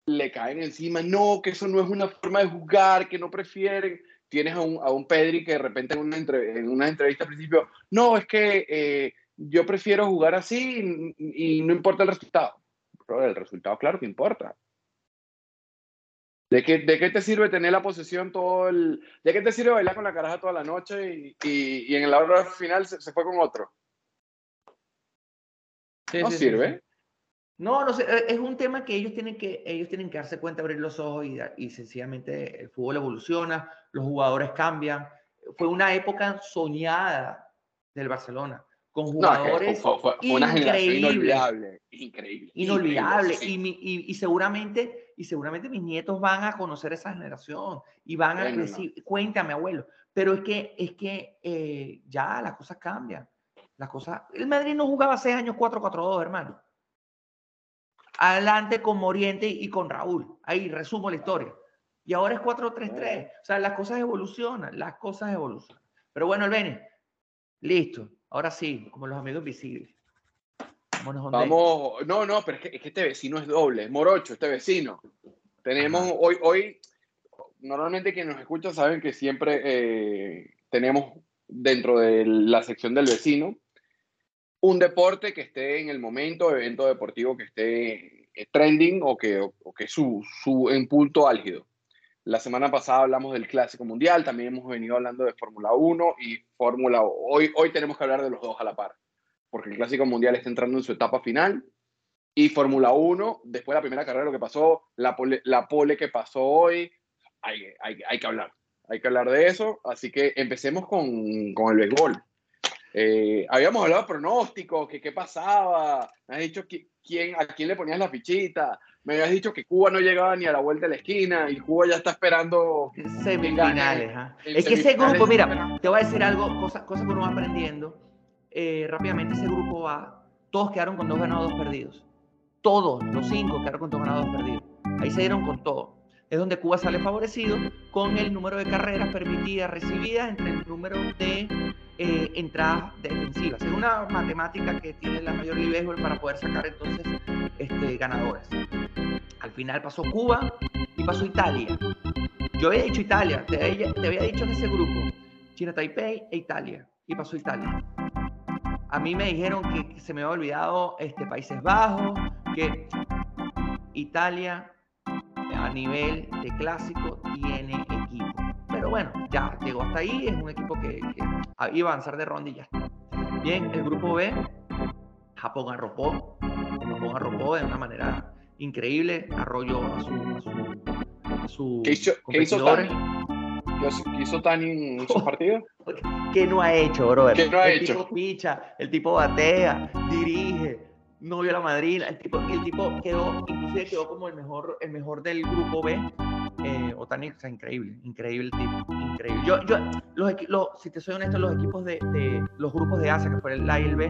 le caen encima, no, que eso no es una forma de jugar, que no prefieren. Tienes a un, a un Pedri que de repente en una, entre- en una entrevista al principio, no, es que eh, yo prefiero jugar así y, y no importa el resultado. Pero el resultado, claro que importa. ¿De qué, ¿De qué te sirve tener la posesión todo el... ¿De qué te sirve bailar con la caraja toda la noche y, y, y en la hora final se, se, fue con otro? Sí, no sí, sirve. sí. No, no sé, e, es un tema que ellos tienen que, ellos tienen que darse cuenta, abrir los ojos y, y sencillamente el fútbol evoluciona, los jugadores cambian. Fue una época soñada del Barcelona, con jugadores no, fue, fue, una inolvidable, increíble. Inolvidable. Sí. y, y, y, seguramente, y seguramente mis nietos van a conocer esa generación y van a bueno, decir, no. cuéntame, abuelo. Pero es que, es que eh, ya las cosas cambian. Las cosas... El Madrid no jugaba seis años 4-4-2, hermano adelante con Moriente y con Raúl. Ahí resumo la historia. Y ahora es 4-3-3. O sea, las cosas evolucionan, las cosas evolucionan. Pero bueno, el Bene, listo. Ahora sí, como los amigos visibles. Vámonos Vamos, no, no, pero es que, es que, este vecino es doble, es morocho, este vecino. Tenemos Ajá. hoy, hoy, normalmente quienes nos escuchan saben que siempre eh, tenemos dentro de la sección del vecino un deporte que esté en el momento, evento deportivo que esté eh, trending o que, su, su en punto álgido. La semana pasada hablamos del Clásico Mundial, también hemos venido hablando de Fórmula 1 y Fórmula hoy hoy tenemos que hablar de los dos a la par, porque el Clásico Mundial está entrando en su etapa final y Fórmula 1, después de la primera carrera lo que pasó, la pole, la pole que pasó hoy, hay, hay, hay que hablar, hay que hablar de eso, así que empecemos con, con el béisbol. Eh, habíamos hablado de pronósticos, que qué pasaba, me has dicho que, quién, a quién le ponías la fichita, me habías dicho que Cuba no llegaba ni a la vuelta de la esquina y Cuba ya está esperando semifinales. ¿eh? Es que ese grupo, mira, te voy a decir algo, cosas cosa que uno va aprendiendo. Eh, rápidamente ese grupo va, todos quedaron con dos ganados, dos perdidos. Todos, los cinco quedaron con dos ganados, dos perdidos. Ahí se dieron con todo. Es donde Cuba sale favorecido con el número de carreras permitidas, recibidas entre el número de eh, entradas defensivas. Es una matemática que tiene la mayor nivel para poder sacar entonces este, ganadores. Al final pasó Cuba y pasó Italia. Yo había dicho Italia, te había, dicho en ese grupo, China, Taipei e Italia, y pasó Italia. A mí me dijeron que, se me había olvidado este, Países Bajos, que Italia a nivel de clásico tiene equipo. Pero bueno, ya llegó hasta ahí, es un equipo que iba a avanzar de ronda y ya. Bien, el grupo B, Japón arropó, Japón arropó de una manera increíble, arrolló a su, a su, ¿Qué hizo, ¿qué hizo Tani? ¿Qué hizo Tani en esos [LAUGHS] partidos? ¿Qué no ha hecho, brother? ¿Qué no ha el hecho? tipo picha, el tipo batea, dirige, no vio la madrina, el tipo, el tipo quedó, inclusive quedó como el mejor, el mejor del grupo B. Eh, Otani, o sea, increíble, increíble tipo, increíble. Yo, yo, los, los, si te soy honesto, los equipos de, de, los grupos de Asia, que fue el A y el B,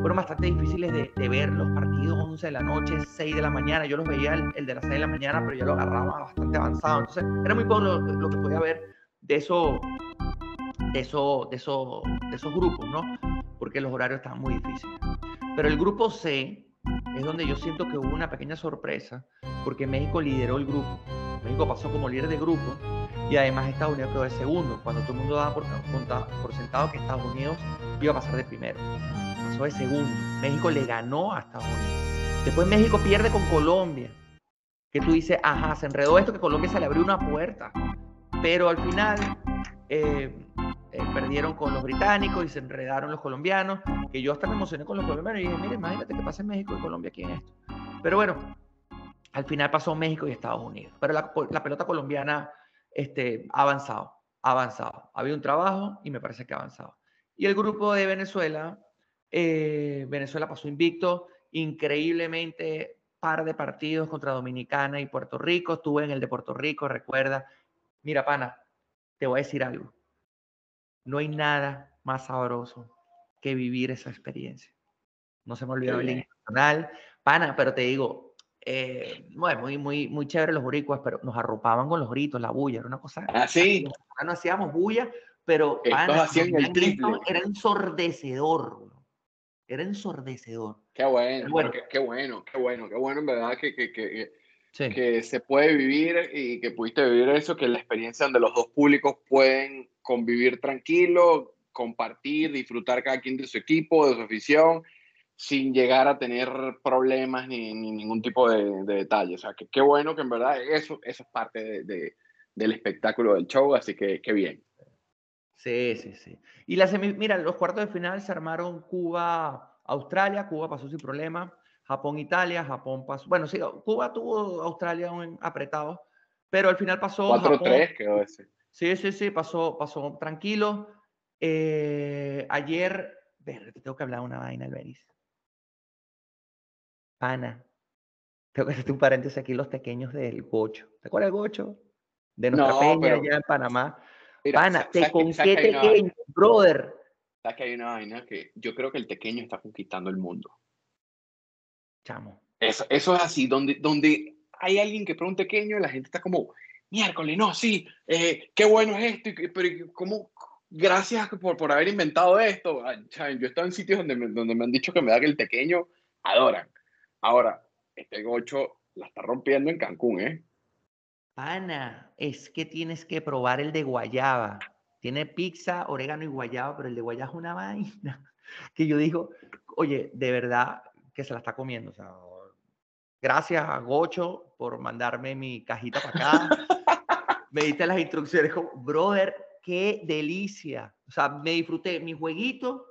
fueron bastante difíciles de, de, ver. Los partidos 11 de la noche, 6 de la mañana, yo los veía el, el, de las 6 de la mañana, pero ya lo agarraba bastante avanzado. Entonces, era muy poco lo, lo que podía ver de eso, de eso, de eso, de esos grupos, ¿no? Porque los horarios estaban muy difíciles. Pero el grupo C es donde yo siento que hubo una pequeña sorpresa, porque México lideró el grupo. México pasó como líder de grupo y además Estados Unidos quedó de segundo, cuando todo el mundo daba por, sentado que Estados Unidos iba a pasar de primero. Pasó de segundo. México le ganó a Estados Unidos. Después México pierde con Colombia. Que tú dices, ajá, se enredó esto, que Colombia se le abrió una puerta. Pero al final eh, eh, perdieron con los británicos y se enredaron los colombianos, que yo hasta me emocioné con los colombianos y dije, mire, imagínate que pase México y Colombia aquí en esto. Pero bueno, al final pasó México y Estados Unidos. Pero la pelota colombiana este, avanzado, avanzado. Había un trabajo y me parece que avanzado. Y el grupo de Venezuela, eh, Venezuela pasó invicto, increíblemente par de partidos contra Dominicana y Puerto Rico. Estuve en el de Puerto Rico, recuerda. Mira, pana, te voy a decir algo. No hay nada más sabroso que vivir esa experiencia. No se me olvidó el internacional, pana, pero te digo, eh, bueno, muy, muy, muy chévere los boricuas, pero nos arropaban con los gritos, la bulla, era una cosa. Ah, sí. No hacíamos bulla, pero pana, el triple. era ensordecedor, era ensordecedor. Qué bueno, bueno. Qué, qué, bueno, qué bueno, qué bueno, en verdad, que, que, que, sí. que se puede vivir y que pudiste vivir eso, que la experiencia donde los dos públicos pueden convivir tranquilo, compartir, disfrutar cada quien de su equipo, de su afición. Sin llegar a tener problemas ni, ningún tipo de, detalle. O sea, que qué bueno que en verdad eso, eso es parte de, del espectáculo del show, así que qué bien. Sí, sí, sí. Y la mira, los cuartos de final se armaron Cuba-Australia, Cuba pasó sin problema, Japón-Italia, Japón pasó, bueno, sí, Cuba tuvo Australia apretado, pero al final pasó 4-3 quedó ese. Sí, sí, sí, pasó, pasó tranquilo. Eh, ayer, ver, te tengo que hablar una vaina, Alberis. Pana. Tengo que hacerte un paréntesis aquí, los pequeños del Gocho. ¿Te acuerdas del Gocho? De nuestra peña allá en Panamá. Pana, te con qué pequeño, brother. Sabes que hay una vaina que yo creo que el pequeño está conquistando el mundo. Chamo. Eso, eso es así, donde, donde hay alguien que pregunta pequeño y la gente está como, miércoles, no, sí, eh, qué bueno es esto, pero ¿cómo? Gracias por, por haber inventado esto. Yo he estado en sitios donde me, donde me han dicho que me da que el pequeño adoran. Ahora, este gocho la está rompiendo en Cancún, ¿eh? Ana, es que tienes que probar el de guayaba. Tiene pizza, orégano y guayaba, pero el de guayaba es una [LAUGHS] vaina. Que yo digo, oye, de verdad que se la está comiendo. O sea, gracias a Gocho por mandarme mi cajita para acá. [LAUGHS] me diste las instrucciones como, brother, qué delicia. O sea, me disfruté mi jueguito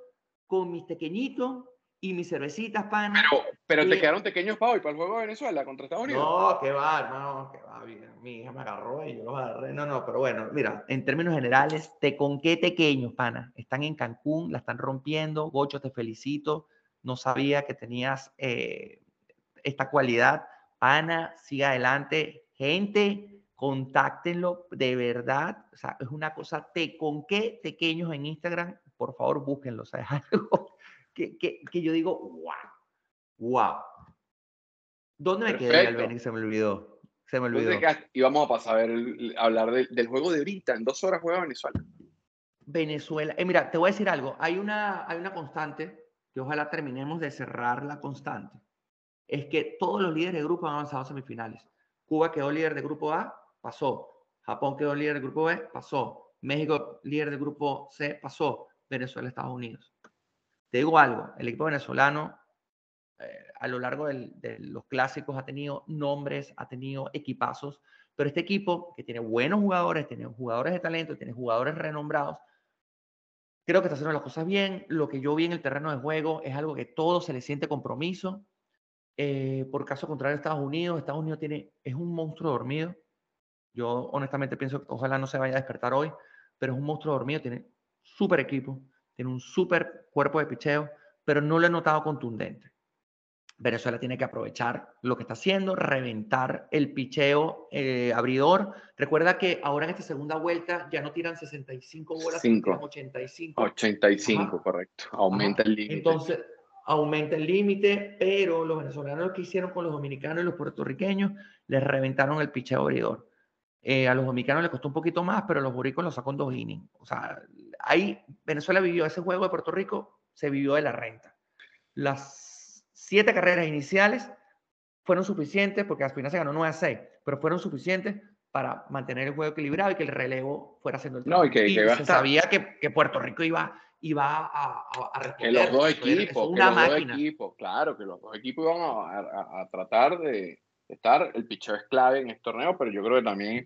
con mis pequeñitos y mis cervecitas, pana. Pero, pero te quedaron pequeños para hoy, para el juego de Venezuela contra Estados Unidos. No, que va, no, que va, mi hija me agarró y yo los agarré. No, no, pero bueno, mira, en términos generales, te con qué pequeños, pana. Están en Cancún, la están rompiendo. Gocho, te felicito. No sabía que tenías eh, esta cualidad. Pana, siga adelante. Gente, contáctenlo de verdad. O sea, es una cosa, te con qué pequeños en Instagram. Por favor, búsquenlo. O sea, es algo [LAUGHS] que, que, que yo digo, wow, wow. ¿Dónde me quedé, Albeni? Se me olvidó. Se me olvidó. Y vamos a pasar a, ver, hablar del juego de ahorita. En dos horas juega Venezuela. Venezuela. Eh, mira, te voy a decir algo. Hay una, hay una constante que ojalá terminemos de cerrar la constante. Es que todos los líderes de grupo han avanzado a semifinales. Cuba quedó líder de grupo A, pasó. Japón quedó líder de grupo B, pasó. México líder de grupo C, pasó. Venezuela, Estados Unidos. Te digo algo, el equipo venezolano eh, a lo largo de los clásicos ha tenido nombres, ha tenido equipazos, pero este equipo que tiene buenos jugadores, tiene jugadores de talento, tiene jugadores renombrados, creo que está haciendo las cosas bien. Lo que yo vi en el terreno de juego es algo que todo se le siente compromiso. Eh, por caso contrario, Estados Unidos, Estados Unidos tiene, es un monstruo dormido. Yo honestamente pienso que ojalá no se vaya a despertar hoy, pero es un monstruo dormido, tiene súper equipo tiene un súper cuerpo de picheo, pero no lo he notado contundente. Venezuela tiene que aprovechar lo que está haciendo, reventar el picheo eh, abridor. Recuerda que ahora en esta segunda vuelta ya no tiran 65 bolas, sino 85. 85, correcto. Aumenta el límite. Entonces, aumenta el límite, pero los venezolanos lo que hicieron con los dominicanos y los puertorriqueños, les reventaron el picheo abridor. Eh, a los dominicanos les costó un poquito más, pero los boricos lo sacó en dos innings. O sea, ahí Venezuela vivió ese juego de Puerto Rico, se vivió de la renta. Las siete carreras iniciales fueron suficientes, porque al final se ganó 9 a 6, pero fueron suficientes para mantener el juego equilibrado y que el relevo fuera haciendo el trabajo. No, y que, se sabía que, que, Puerto Rico iba, iba a, a, responder. Que los dos equipos, una que los máquina. dos equipos, claro, que los dos equipos iban a, a tratar de, estar. El pitcher es clave en este torneo, pero yo creo que también,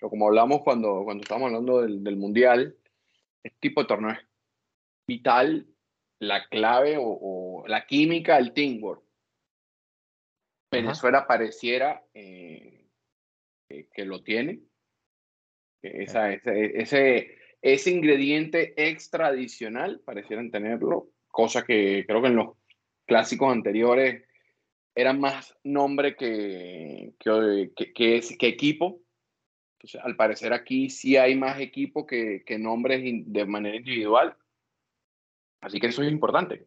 como hablamos cuando, cuando estábamos hablando del, Mundial, este tipo de torneo es vital, la clave o, la química del teamwork. Venezuela pareciera eh, que, lo tiene. Esa, ese, ese, ese ingrediente extra adicional parecieran tenerlo, cosa que creo que en los clásicos anteriores eran más nombre que, que, que, que, equipo. Entonces, al parecer aquí sí hay más equipo que, que nombres de manera individual. Así que eso es importante.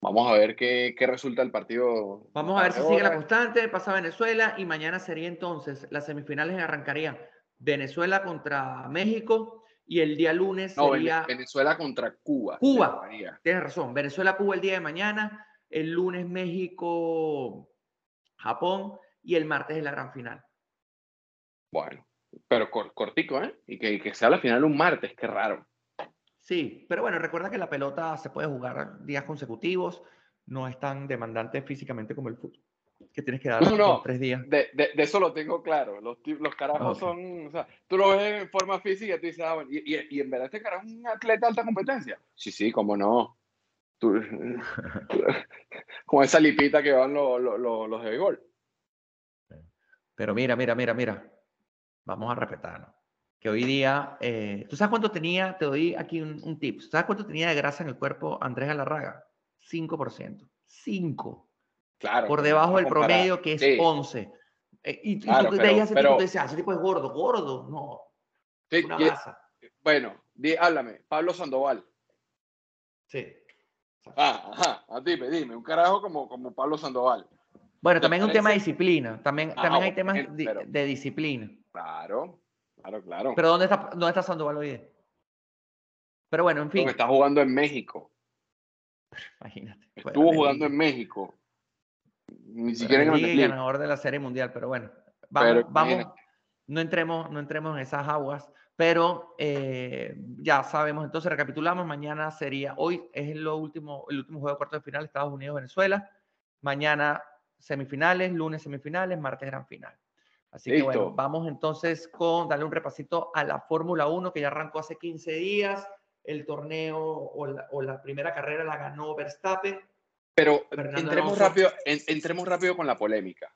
Vamos a ver qué, qué, resulta el partido. Vamos a ver si sigue la constante, pasa Venezuela y mañana sería entonces, las semifinales arrancarían Venezuela contra México y el día lunes sería... Venezuela contra Cuba. Cuba, tienes razón, Venezuela-Cuba el día de mañana el lunes México, Japón y el martes es la gran final. Bueno, pero cortico, ¿eh? Y que, que sea la final un martes, qué raro. Sí, pero bueno, recuerda que la pelota se puede jugar días consecutivos, no es tan demandante físicamente como el fútbol, que tienes que dar no, tres días. De, de, eso lo tengo claro. Los, los carajos son, o sea, tú lo ves en forma física y tú dices, ah, y, y, y, en verdad este carajo es un atleta de alta competencia. Sí, sí, cómo no. Tú, [LAUGHS] con esa lipita que van los, los, los de gol. Pero mira, mira, mira, mira. Vamos a respetarnos. Que hoy día, eh, ¿tú sabes cuánto tenía? Te doy aquí un, un tip. ¿Sabes cuánto tenía de grasa en el cuerpo Andrés Galarraga? 5%. 5. Claro. Por debajo del promedio, que es sí. 11. Eh, y, claro, y, tú te ese pero, tipo, te decías, ese tipo es gordo, gordo. No. Sí, una masa. Bueno, di, háblame. Pablo Sandoval. Sí. Ah, ajá, dime, dime, un carajo como, como Pablo Sandoval. Bueno, también es un tema de disciplina, también, ah, también hay temas de, disciplina. Claro, claro, claro. Pero ¿dónde está, dónde está Sandoval hoy? Pero bueno, en fin. Porque está jugando en México. Imagínate. Estuvo jugando en México. Ni siquiera en el ganador de la Serie Mundial, pero bueno, vamos, pero, vamos no entremos, no entremos en esas aguas. Pero eh, ya sabemos, entonces recapitulamos, mañana sería, hoy es lo último, el último juego de cuartos de final, Estados Unidos-Venezuela. Mañana semifinales, lunes semifinales, martes gran final. Así Listo. que bueno, vamos entonces con darle un repasito a la Fórmula 1 que ya arrancó hace 15 días. El torneo o la, o la primera carrera la ganó Verstappen. Pero entremos rápido, en, entremos rápido con la polémica.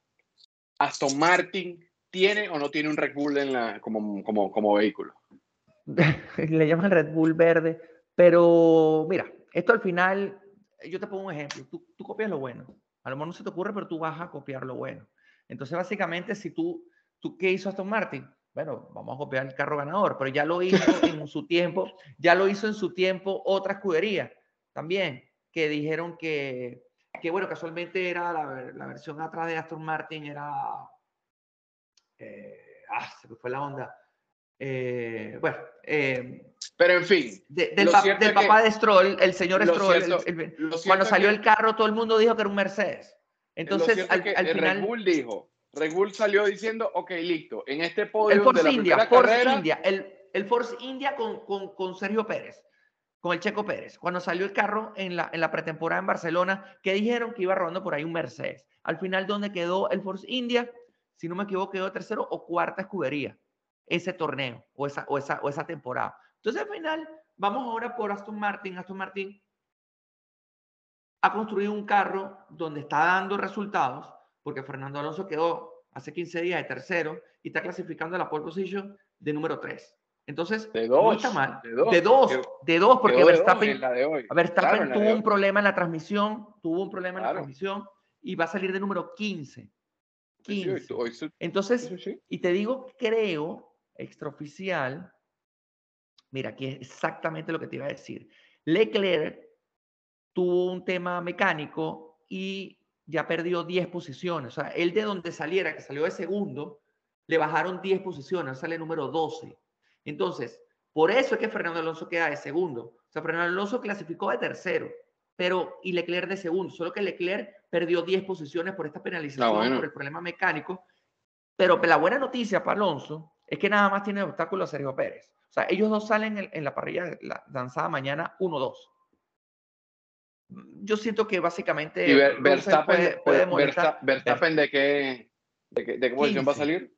Aston Martin ¿tiene o no tiene un Red Bull en la, como, como, como vehículo? [LAUGHS] Le llaman Red Bull verde, pero mira, esto al final, yo te pongo un ejemplo, tú, tú copias lo bueno, a lo mejor no se te ocurre, pero tú vas a copiar lo bueno. Entonces, básicamente, si tú, tú ¿qué hizo Aston Martin? Bueno, vamos a copiar el carro ganador, pero ya lo hizo [LAUGHS] en su tiempo, ya lo hizo en su tiempo otra escudería también, que dijeron que, que bueno, casualmente era la, la versión atrás de Aston Martin, era eh, ah, se me fue la onda. Eh, bueno, eh, pero en fin. De, del, pa, del papá de Stroll, el señor Stroll, cierto, el, el, cuando salió que, el carro, todo el mundo dijo que era un Mercedes. Entonces, al, al final. Red Bull dijo, Red Bull salió diciendo, ok, listo, en este podio el Force de la India, Force carrera, India, el, el Force India con, con, con Sergio Pérez con el Checo Pérez, cuando salió el carro en la, en la pretemporada en Barcelona, que dijeron que iba rodando por ahí un Mercedes. Al final, ¿dónde quedó el Force India? si no me equivoco, quedó tercero o cuarta escudería ese torneo o esa, o esa, o esa temporada. Entonces, al final, vamos ahora por Aston Martin. Aston Martin ha construido un carro donde está dando resultados, porque Fernando Alonso quedó hace 15 días de tercero y está clasificando a la pole position de número 3. Entonces, de dos, no está mal. De dos, de dos, de dos porque Verstappen, de. Verstappen claro, tuvo un problema en la transmisión, tuvo un problema en la transmisión y va a salir de número 15. 15. Sí, hoy, hoy, Entonces, y te digo, creo, extraoficial, mira, aquí es exactamente lo que te iba a decir. Leclerc tuvo un tema mecánico y ya perdió 10 posiciones. O sea, él de donde saliera, que salió de segundo, le bajaron 10 posiciones, sale número 12. Entonces, por eso es que Fernando Alonso queda de segundo. O sea, Fernando Alonso clasificó de tercero pero y Leclerc de segundo, solo que Leclerc perdió 10 posiciones por esta penalización, bueno. por el problema mecánico. Pero la buena noticia para Alonso es que nada más tiene obstáculo a Sergio Pérez. O sea, ellos dos salen en, en la parrilla la, lanzada mañana 1-2. Yo siento que básicamente ¿Y Ver, Verstappen, puede, puede molestar, Verstappen de qué, de qué, de qué posición va a salir?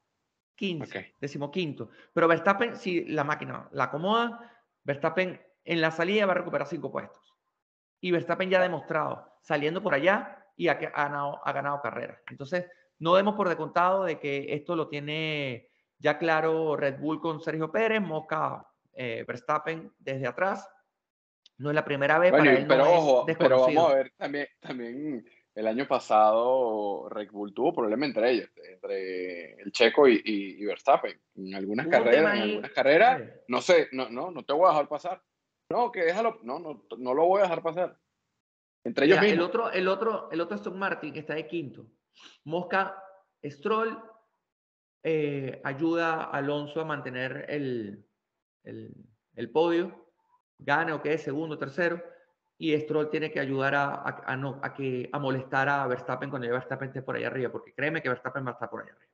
15, okay. decimoquinto. Pero Verstappen, si la máquina la acomoda, Verstappen en la salida va a recuperar 5 puestos y Verstappen ya ha demostrado, saliendo por allá y ha, ha, ganado, ha ganado carreras. Entonces, no demos por descontado de que esto lo tiene ya claro Red Bull con Sergio Pérez, Mosca eh, Verstappen desde atrás. No es la primera vez bueno, para él. Pero no ojo, pero vamos a ver también, también el año pasado Red Bull tuvo problemas entre ellos, entre el Checo y, y, y Verstappen. En algunas carreras, en algunas carreras, no sé, no, no, no te voy a dejar pasar. No, que déjalo, no, no, no lo voy a dejar pasar. Entre ellos Mira, mismos. El otro, el otro, el otro Aston Martin está de quinto. Mosca, Stroll eh, ayuda a Alonso a mantener el, el, el, podio, gane o quede segundo, tercero, y Stroll tiene que ayudar a, no, a, que, a molestar a Verstappen cuando ya Verstappen por ahí arriba, porque créeme que Verstappen va a estar por ahí arriba.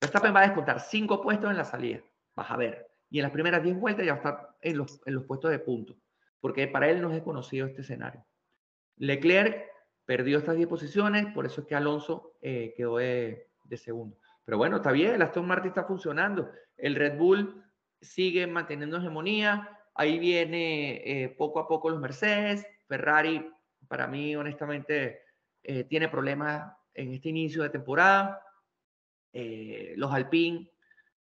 Verstappen va a descontar cinco puestos en la salida, vas a ver. y en las primeras 10 vueltas ya va a estar en los, en los puestos de puntos, porque para él no es desconocido este escenario. Leclerc perdió estas 10 posiciones, por eso es que Alonso eh, quedó de, de, segundo. Pero bueno, está bien, el Aston Martin está funcionando, el Red Bull sigue manteniendo hegemonía, ahí viene eh, poco a poco los Mercedes, Ferrari, para mí honestamente, eh, tiene problemas en este inicio de temporada, los Alpine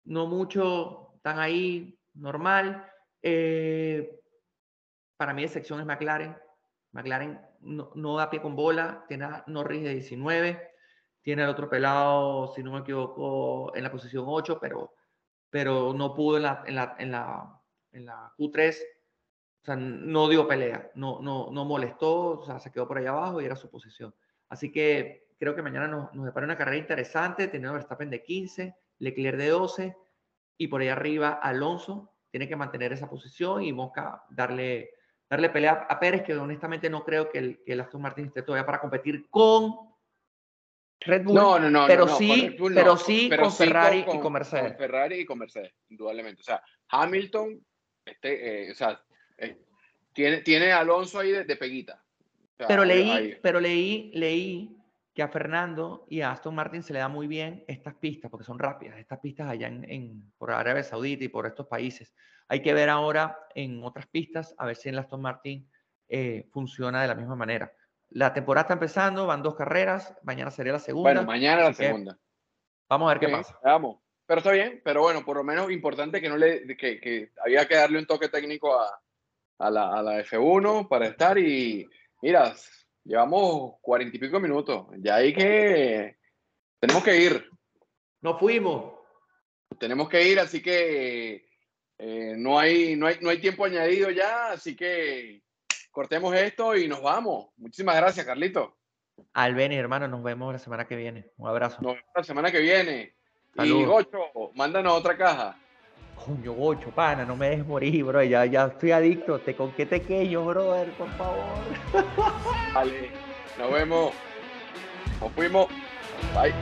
no mucho, están ahí, normal. para mí, de sección es McLaren. McLaren no, da pie con bola, tiene a Norris de 19, tiene el otro pelado, si no me equivoco, en la posición 8, pero, pero no pudo en la, en la Q3. O sea, no dio pelea, no, no, no molestó, o sea, se quedó por ahí abajo y era su posición. Así que creo que mañana nos, nos depara una carrera interesante, teniendo Verstappen de 15, Leclerc de 12 y por ahí arriba Alonso tiene que mantener esa posición y Mosca darle darle pelea a Pérez, que honestamente no creo que el, que el Aston Martin esté todavía para competir con Red Bull. No, no, no. Pero sí, pero sí con Ferrari y con Mercedes. Con Ferrari y con Mercedes, indudablemente. O sea, Hamilton, este, eh, o sea, eh, tiene, tiene Alonso ahí de, peguita. pero leí, pero leí, leí que a Fernando y a Aston Martin se le da muy bien estas pistas, porque son rápidas, estas pistas allá en, en por Arabia Saudita y por estos países. Hay que ver ahora en otras pistas, a ver si en la Aston Martin eh, funciona de la misma manera. La temporada está empezando, van dos carreras, mañana sería la segunda. Bueno, mañana la segunda. Vamos a ver qué pasa. Vamos. Pero está bien, pero bueno, por lo menos importante que no le que, que había que darle un toque técnico a, a, la, a la F1 para estar y mira, llevamos cuarenta y pico minutos. Ya hay que tenemos que ir. Nos fuimos. Tenemos que ir, así que eh, no, hay, no, hay, no hay tiempo añadido ya, así que cortemos esto y nos vamos. Muchísimas gracias, Carlito. Albeni, hermano, nos vemos la semana que viene. Un abrazo. Nos vemos la semana que viene. Y Gocho, mándanos otra caja. Coño, Gocho, pana, no me dejes morir, bro. Ya, ya estoy adicto. Te con qué tequeño, brother, por favor. Vale, nos vemos. Nos fuimos. Bye.